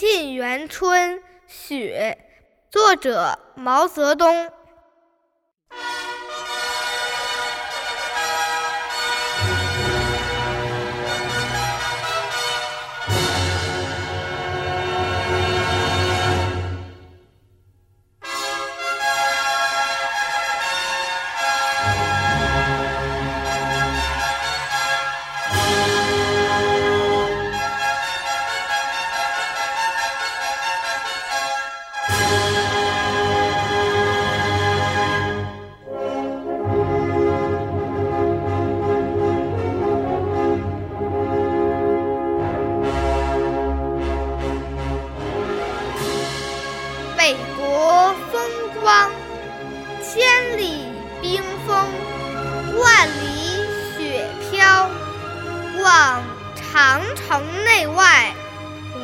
沁园春·雪》，作者毛泽东。光，千里冰封，万里雪飘。望长城内外，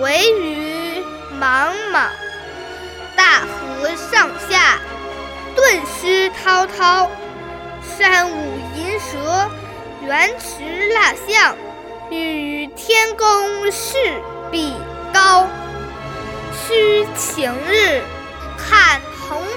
惟余莽莽。大河上下，顿失滔滔。山舞银蛇，原驰蜡象，与天公试比高。须晴日，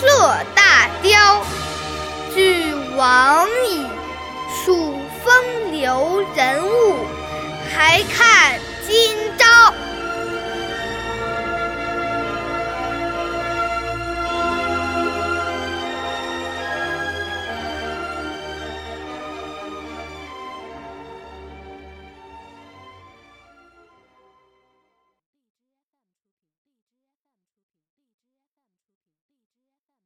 射大雕，俱往矣，数风流人物，还看今。